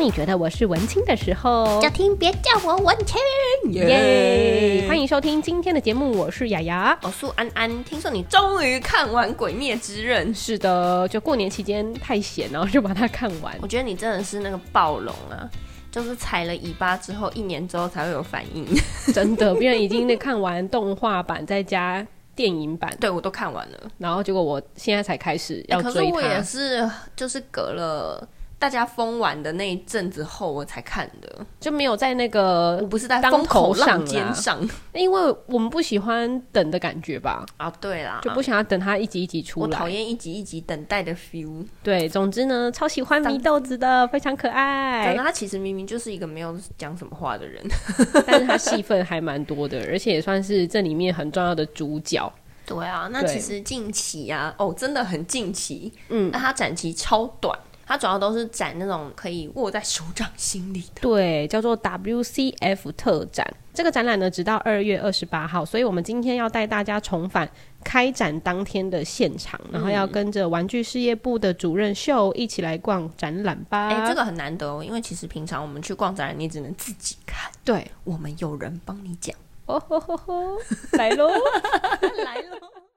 当你觉得我是文青的时候，就听别叫我文青。耶！欢迎收听今天的节目，我是雅雅，我是安安。听说你终于看完《鬼灭之刃》？是的，就过年期间太闲，然后就把它看完。我觉得你真的是那个暴龙啊，就是踩了尾巴之后，一年之后才会有反应。真的，别人已经那看完动画版，再加电影版，对我都看完了。然后结果我现在才开始要追它。可是我也是，就是隔了。大家封完的那一阵子后，我才看的，就没有在那个我不是在风口浪尖上，因为我们不喜欢等的感觉吧？啊，对啦，就不想要等它一集一集出来，我讨厌一集一集等待的 feel。对，总之呢，超喜欢祢豆子的，非常可爱。那，他其实明明就是一个没有讲什么话的人，但是他戏份还蛮多的，而且也算是这里面很重要的主角。对啊，那其实近期啊，哦，真的很近期，嗯，那他展期超短。它主要都是展那种可以握在手掌心里的，对，叫做 WCF 特展。这个展览呢，直到二月二十八号，所以我们今天要带大家重返开展当天的现场，然后要跟着玩具事业部的主任秀一起来逛展览吧。哎、欸，这个很难得哦，因为其实平常我们去逛展览，你只能自己看，对，我们有人帮你讲。哦吼吼吼，来喽，来喽。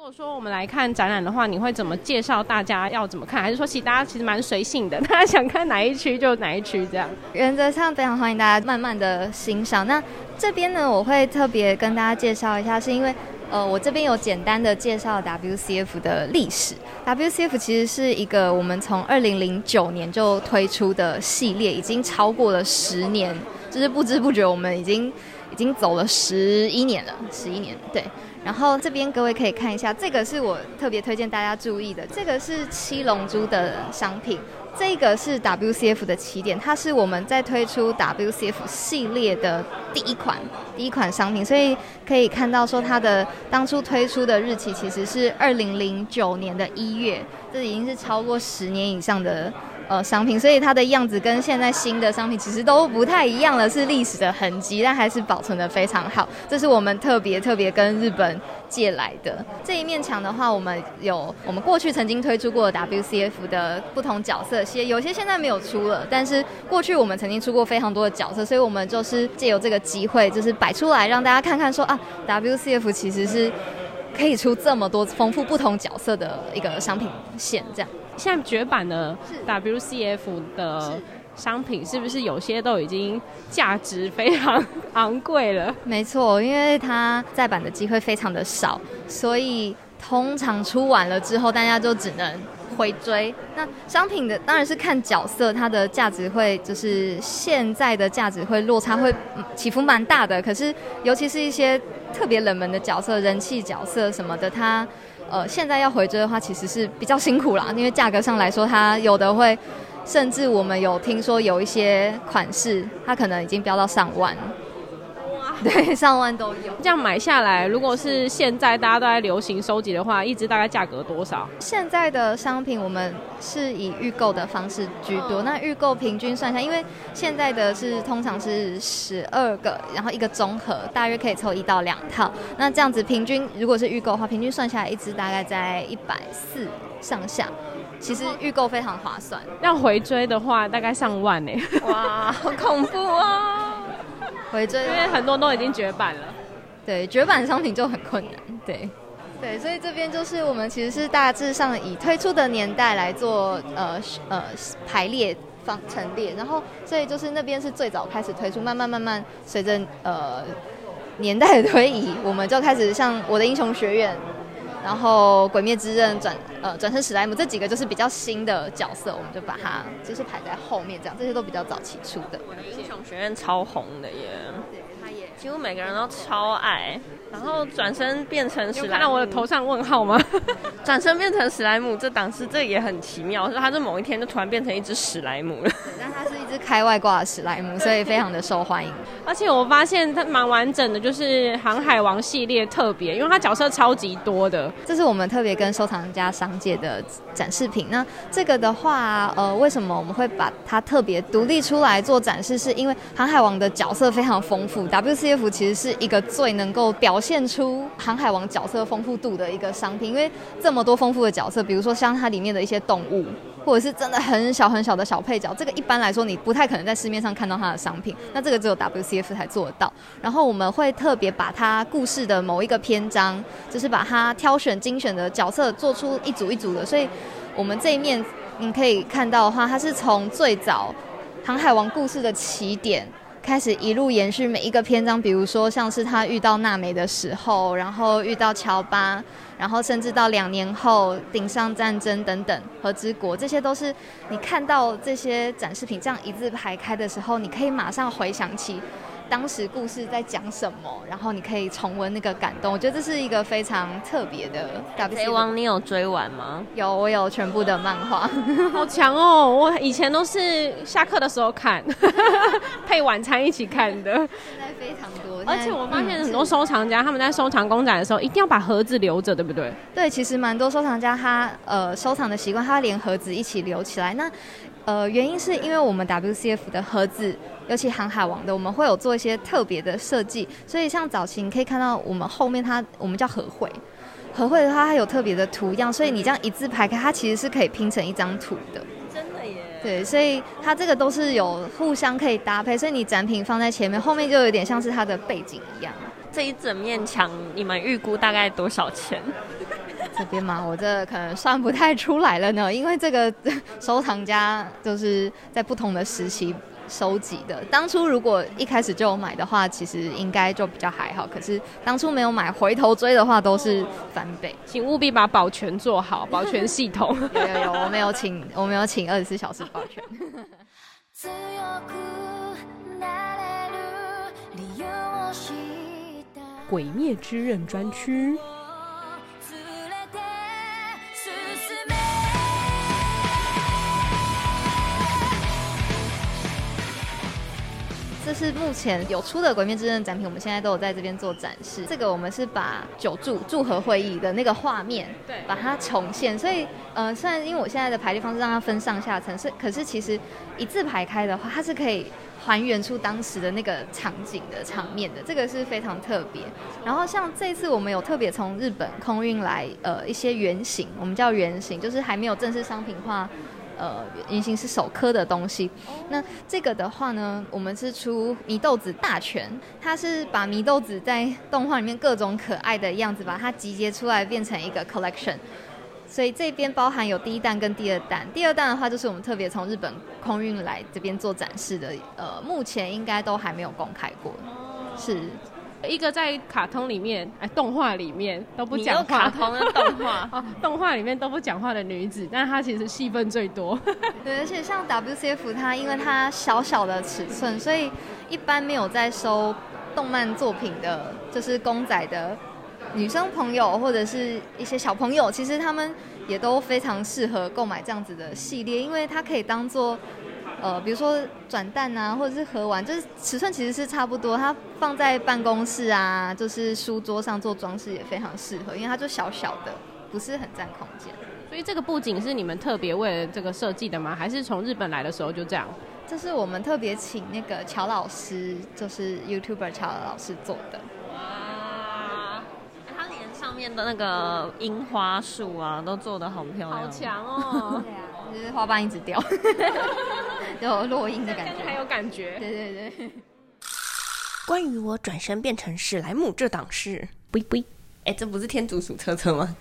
如果说我们来看展览的话，你会怎么介绍大家要怎么看？还是说其实大家其实蛮随性的，大家想看哪一区就哪一区这样？原则上非常欢迎大家慢慢的欣赏。那这边呢，我会特别跟大家介绍一下，是因为呃，我这边有简单的介绍 WCF 的历史。WCF 其实是一个我们从二零零九年就推出的系列，已经超过了十年，就是不知不觉我们已经已经走了十一年了，十一年，对。然后这边各位可以看一下，这个是我特别推荐大家注意的，这个是七龙珠的商品，这个是 WCF 的起点，它是我们在推出 WCF 系列的第一款第一款商品，所以可以看到说它的当初推出的日期其实是二零零九年的一月，这已经是超过十年以上的。呃，商品，所以它的样子跟现在新的商品其实都不太一样了，是历史的痕迹，但还是保存得非常好。这是我们特别特别跟日本借来的。这一面墙的话，我们有我们过去曾经推出过 WCF 的不同角色些，有些现在没有出了，但是过去我们曾经出过非常多的角色，所以我们就是借由这个机会，就是摆出来让大家看看说啊，WCF 其实是可以出这么多丰富不同角色的一个商品线，这样。现在绝版的 WCF 的商品是不是有些都已经价值非常 昂贵了？没错，因为它再版的机会非常的少，所以通常出完了之后，大家就只能回追。那商品的当然是看角色，它的价值会就是现在的价值会落差会起伏蛮大的。可是尤其是一些特别冷门的角色、人气角色什么的，他。呃，现在要回追的话，其实是比较辛苦啦，因为价格上来说，他有的会，甚至我们有听说有一些款式，它可能已经飙到上万。对，上万都有。这样买下来，如果是现在大家都在流行收集的话，一支大概价格多少？现在的商品我们是以预购的方式居多。哦、那预购平均算下，因为现在的是通常是十二个，然后一个综合，大约可以凑一到两套。那这样子平均，如果是预购的话，平均算下来一支大概在一百四上下。其实预购非常划算。要回追的话，大概上万呢。哇，好恐怖啊！回追，因为很多都已经绝版了。对，绝版商品就很困难。对，对，所以这边就是我们其实是大致上以推出的年代来做呃呃排列方陈列，然后所以就是那边是最早开始推出，慢慢慢慢随着呃年代的推移，我们就开始像我的英雄学院，然后鬼灭之刃转呃转身史莱姆这几个就是比较新的角色，我们就把它就是排在后面这样，这些都比较早期出的。我的英雄学院超红的耶他也。几乎每个人都超爱。然后转身变成史莱姆，看到我的头上问号吗？转身变成史莱姆这档次，这也很奇妙，是他就某一天就突然变成一只史莱姆了。但它是一只开外挂的史莱姆，所以非常的受欢迎。而且我发现它蛮完整的，就是航海王系列特别，因为它角色超级多的。这是我们特别跟收藏家商界的展示品。那这个的话，呃，为什么我们会把它特别独立出来做展示？是因为航海王的角色非常丰富，WCF 其实是一个最能够表现出航海王角色丰富度的一个商品，因为这么多丰富的角色，比如说像它里面的一些动物，或者是真的很小很小的小配角，这个一般来说你不太可能在市面上看到它的商品，那这个只有 WCF 才做得到。然后我们会特别把它故事的某一个篇章，就是把它挑选精选的角色做出一组一组的，所以我们这一面你可以看到的话，它是从最早航海王故事的起点。开始一路延续每一个篇章，比如说像是他遇到娜美的时候，然后遇到乔巴，然后甚至到两年后顶上战争等等，和之国，这些都是你看到这些展示品这样一字排开的时候，你可以马上回想起。当时故事在讲什么？然后你可以重温那个感动，我觉得这是一个非常特别的。贼王，你有追完吗？有，我有全部的漫画，好强哦！我以前都是下课的时候看，配晚餐一起看的。现在非常多，而且我发现很多收藏家他们在收藏公仔的时候，一定要把盒子留着，对不对？对，其实蛮多收藏家他呃收藏的习惯，他连盒子一起留起来。那呃原因是因为我们 WCF 的盒子。尤其航海王的，我们会有做一些特别的设计，所以像早期你可以看到我们后面它，我们叫合绘，合绘的话它有特别的图样，所以你这样一字排开，它其实是可以拼成一张图的。真的耶。对，所以它这个都是有互相可以搭配，所以你展品放在前面，后面就有点像是它的背景一样。这一整面墙，你们预估大概多少钱？这边嘛，我这可能算不太出来了呢，因为这个 收藏家就是在不同的时期。收集的，当初如果一开始就有买的话，其实应该就比较还好。可是当初没有买，回头追的话都是翻倍。请务必把保全做好，保全系统。有有有，我没有请，我没有请二十四小时保全。鬼灭之刃专区。这是目前有出的《鬼灭之刃》展品，我们现在都有在这边做展示。这个我们是把九柱祝和会议的那个画面，对，把它重现。所以，呃，虽然因为我现在的排列方式让它分上下层，是，可是其实一字排开的话，它是可以还原出当时的那个场景的场面的。这个是非常特别。然后，像这次我们有特别从日本空运来，呃，一些原型，我们叫原型，就是还没有正式商品化。呃，原型是手刻的东西。那这个的话呢，我们是出祢豆子大全，它是把祢豆子在动画里面各种可爱的样子，把它集结出来变成一个 collection。所以这边包含有第一弹跟第二弹。第二弹的话，就是我们特别从日本空运来这边做展示的。呃，目前应该都还没有公开过。是。一个在卡通里面，哎，动画里面都不讲话。卡通的动画 哦，动画里面都不讲话的女子，但她其实戏份最多。对，而且像 WCF 它，因为它小小的尺寸，所以一般没有在收动漫作品的，就是公仔的女生朋友或者是一些小朋友，其实他们也都非常适合购买这样子的系列，因为它可以当做。呃，比如说转蛋啊，或者是盒玩，就是尺寸其实是差不多。它放在办公室啊，就是书桌上做装饰也非常适合，因为它就小小的，不是很占空间。所以这个布景是你们特别为了这个设计的吗？还是从日本来的时候就这样？这是我们特别请那个乔老师，就是 YouTuber 乔老师做的。哇，他连上面的那个樱花树啊，都做的好漂亮，好强哦。对啊，就是花瓣一直掉。有落音的感觉，还有感觉。对对对。关于我转身变成史莱姆这档事，不不，哎，这不是天竺鼠车车吗？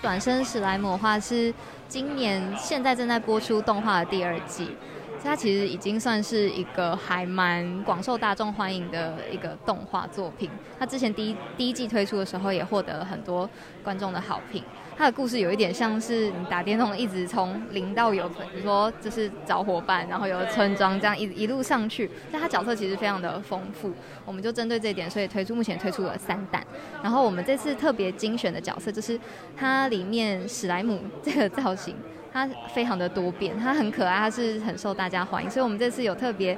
转身史莱姆的话是今年现在正在播出动画的第二季。它其实已经算是一个还蛮广受大众欢迎的一个动画作品。它之前第一第一季推出的时候，也获得了很多观众的好评。它的故事有一点像是你打电动，一直从零到有，比如说就是找伙伴，然后有村庄这样一一路上去。但它角色其实非常的丰富，我们就针对这一点，所以推出目前推出了三弹。然后我们这次特别精选的角色就是它里面史莱姆这个造型，它非常的多变，它很可爱，它是很受大家欢迎。所以我们这次有特别。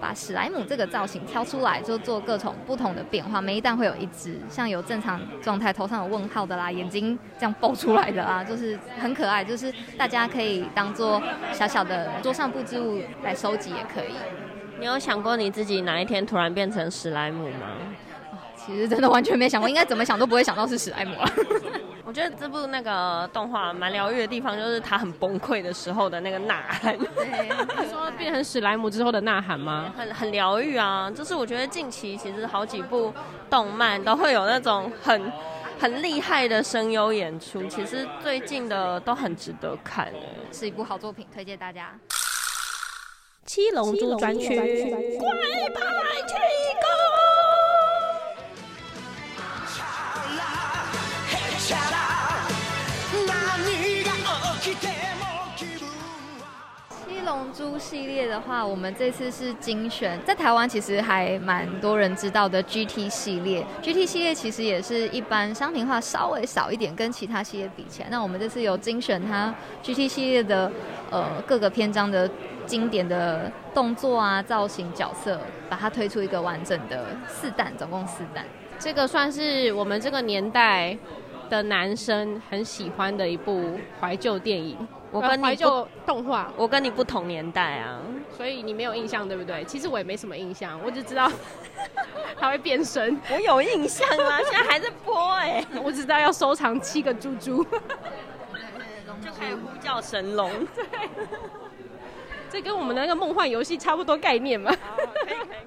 把史莱姆这个造型挑出来，就做各种不同的变化。每一弹会有一只，像有正常状态，头上有问号的啦，眼睛这样爆出来的啦，就是很可爱。就是大家可以当做小小的桌上布置物来收集也可以。你有想过你自己哪一天突然变成史莱姆吗？其实真的完全没想过，应该怎么想都不会想到是史莱姆啊。我觉得这部那个动画蛮疗愈的地方，就是他很崩溃的时候的那个呐喊。对，你说变成史莱姆之后的呐喊吗？很很疗愈啊！就是我觉得近期其实好几部动漫都会有那种很很厉害的声优演出，其实最近的都很值得看，是一部好作品，推荐大家。七龙珠专区，龙珠系列的话，我们这次是精选，在台湾其实还蛮多人知道的 GT 系列。GT 系列其实也是一般商品化稍微少一点，跟其他系列比起来。那我们这次有精选它 GT 系列的呃各个篇章的经典的动作啊、造型、角色，把它推出一个完整的四弹，总共四弹。这个算是我们这个年代的男生很喜欢的一部怀旧电影。我跟你怀旧动画，我跟你不同年代啊，所以你没有印象，对不对？其实我也没什么印象，我只知道 他会变身。我有印象啊，现在还在播哎、欸，我只知道要收藏七个猪猪，就可以呼叫神龙。对，这跟我们的那个梦幻游戏差不多概念嘛。可以可以可以。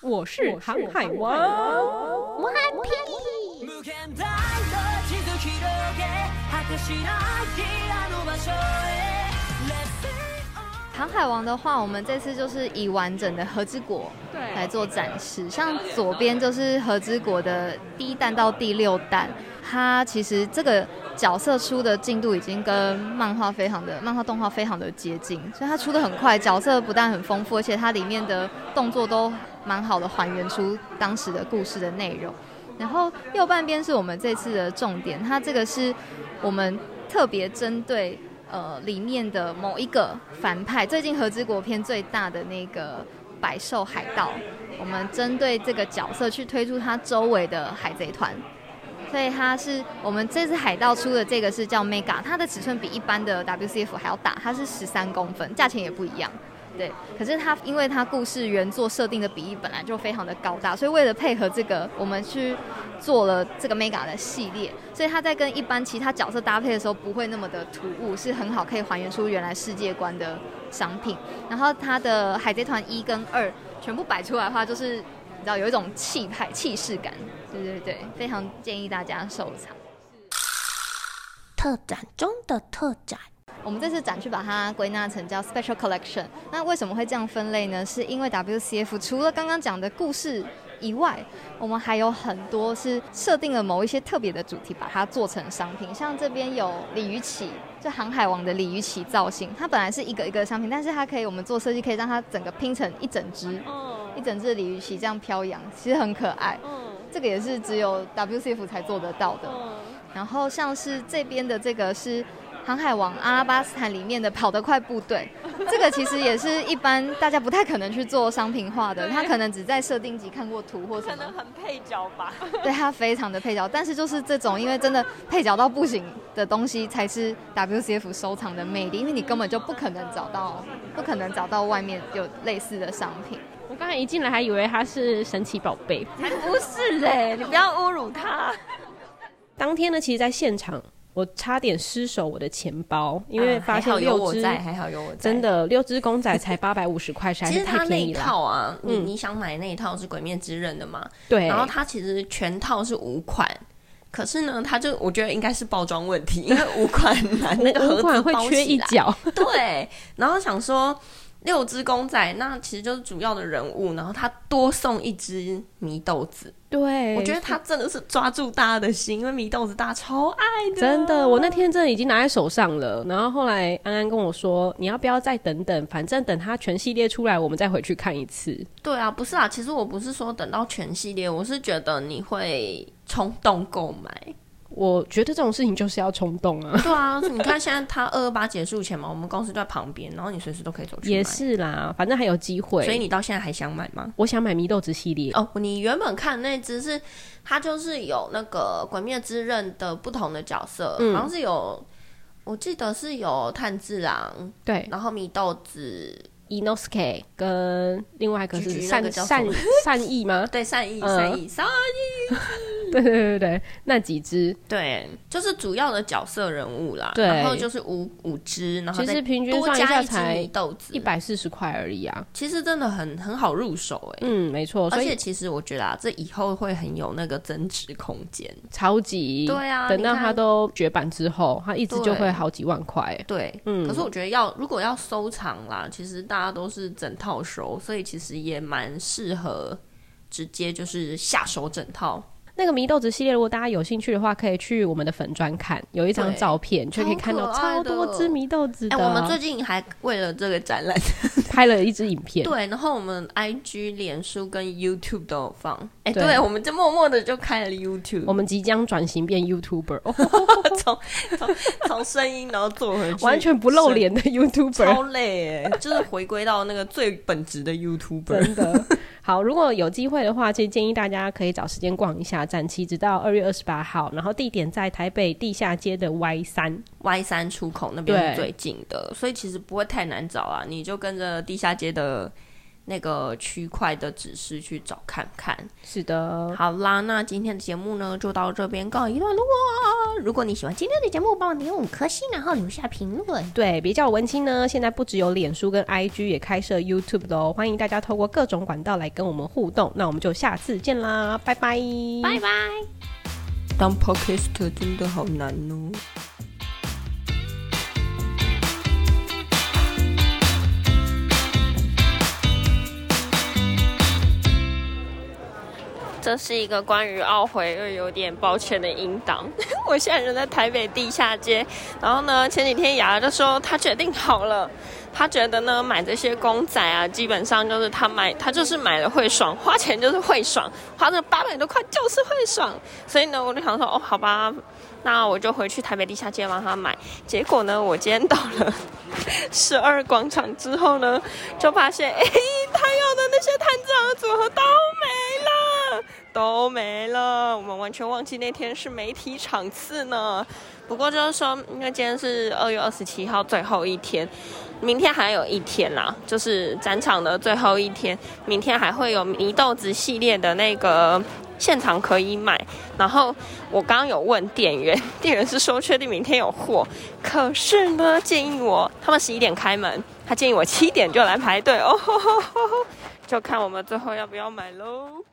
我是航海王，我很皮。航海王的话，我们这次就是以完整的和之国来做展示。像左边就是和之国的第一弹到第六弹，它其实这个角色出的进度已经跟漫画非常的漫画动画非常的接近，所以它出的很快。角色不但很丰富，而且它里面的动作都蛮好的，还原出当时的故事的内容。然后右半边是我们这次的重点，它这个是我们特别针对呃里面的某一个反派，最近和之国篇最大的那个百兽海盗，我们针对这个角色去推出他周围的海贼团，所以它是我们这次海盗出的这个是叫 Mega，它的尺寸比一般的 WCF 还要大，它是十三公分，价钱也不一样。对，可是它因为它故事原作设定的比例本来就非常的高大，所以为了配合这个，我们去做了这个 Mega 的系列，所以它在跟一般其他角色搭配的时候不会那么的突兀，是很好可以还原出原来世界观的商品。然后它的海贼团一跟二全部摆出来的话，就是你知道有一种气派气势感，对对对，非常建议大家收藏。特展中的特展。我们这次展区把它归纳成叫 Special Collection。那为什么会这样分类呢？是因为 WCF 除了刚刚讲的故事以外，我们还有很多是设定了某一些特别的主题，把它做成商品。像这边有鲤鱼旗，就航海王的鲤鱼旗造型，它本来是一个一个商品，但是它可以我们做设计，可以让它整个拼成一整只，一整只鲤鱼旗这样飘扬，其实很可爱。这个也是只有 WCF 才做得到的。然后像是这边的这个是。航海王阿拉巴斯坦里面的跑得快部队，这个其实也是一般大家不太可能去做商品化的，他可能只在设定集看过图或什么，可能很配角吧。对，他非常的配角，但是就是这种因为真的配角到不行的东西，才是 WCF 收藏的魅力，因为你根本就不可能找到，不可能找到外面有类似的商品。我刚才一进来还以为他是神奇宝贝，才 不是嘞、欸！你不要侮辱他。当天呢，其实，在现场。我差点失手我的钱包，因为发现六只、啊，还好有我在，真的六只公仔才八百五十块，实在是太便宜了。其实它那一套啊，嗯、你你想买那一套是《鬼灭之刃》的嘛？对。然后它其实全套是五款，可是呢，他就我觉得应该是包装问题，因为五款 难那个盒子会缺一角，对，然后想说。六只公仔，那其实就是主要的人物，然后他多送一只祢豆子。对，我觉得他真的是抓住大家的心，因为祢豆子大家超爱的。真的，我那天真的已经拿在手上了。然后后来安安跟我说：“你要不要再等等？反正等他全系列出来，我们再回去看一次。”对啊，不是啊，其实我不是说等到全系列，我是觉得你会冲动购买。我觉得这种事情就是要冲动啊！对啊，你看现在他二二八结束前嘛，我们公司就在旁边，然后你随时都可以走去。也是啦，反正还有机会。所以你到现在还想买吗？我想买米豆子系列哦。你原本看的那只是它就是有那个《鬼灭之刃》的不同的角色，嗯、好像是有，我记得是有炭治郎，对，然后米豆子。伊诺斯 K 跟另外一个是善善善意吗？对，善意善意善意，对对对对，那几只对，就是主要的角色人物啦。对，然后就是五五只，然后其实平均算一下才豆子一百四十块而已啊。其实真的很很好入手哎。嗯，没错。而且其实我觉得啊，这以后会很有那个增值空间，超级。对啊，等到它都绝版之后，它一只就会好几万块。对，嗯。可是我觉得要如果要收藏啦，其实大。大家都是整套收，所以其实也蛮适合直接就是下手整套。那个祢豆子系列，如果大家有兴趣的话，可以去我们的粉专看，有一张照片就可以看到超多只祢豆子的。哎、欸，我们最近还为了这个展览 拍了一支影片，对，然后我们 IG、脸书跟 YouTube 都有放。哎、欸，对，对，我们就默默的就开了 YouTube。我们即将转型变 YouTuber，从从从声音然后做回去，完全不露脸的 YouTuber，超累哎，就是回归到那个最本质的 YouTuber，真的。好，如果有机会的话，其实建议大家可以找时间逛一下，展期直到二月二十八号，然后地点在台北地下街的 Y 三 Y 三出口那边最近的，所以其实不会太难找啊，你就跟着地下街的。那个区块的指示去找看看，是的。好啦，那今天的节目呢就到这边告一段落。如果你喜欢今天的节目，帮我点五颗星，然后留下评论。对，别叫我文青呢。现在不只有脸书跟 IG 也开设 YouTube 的哦，欢迎大家透过各种管道来跟我们互动。那我们就下次见啦，拜拜，拜拜。当 Podcast 真的好难哦。是一个关于懊悔又有点抱歉的音档。我现在人在台北地下街，然后呢，前几天雅就说她决定好了，她觉得呢买这些公仔啊，基本上就是她买，她就是买了会爽，花钱就是会爽，花这八百多块就是会爽。所以呢，我就想说，哦，好吧，那我就回去台北地下街帮他买。结果呢，我今天到了 十二广场之后呢，就发现，哎，他要的那些炭治郎组合都。都没了，我们完全忘记那天是媒体场次呢。不过就是说，因为今天是二月二十七号最后一天，明天还有一天啦，就是展场的最后一天。明天还会有祢豆子系列的那个现场可以买。然后我刚刚有问店员，店员是说确定明天有货，可是呢建议我他们十一点开门，他建议我七点就来排队哦，就看我们最后要不要买喽。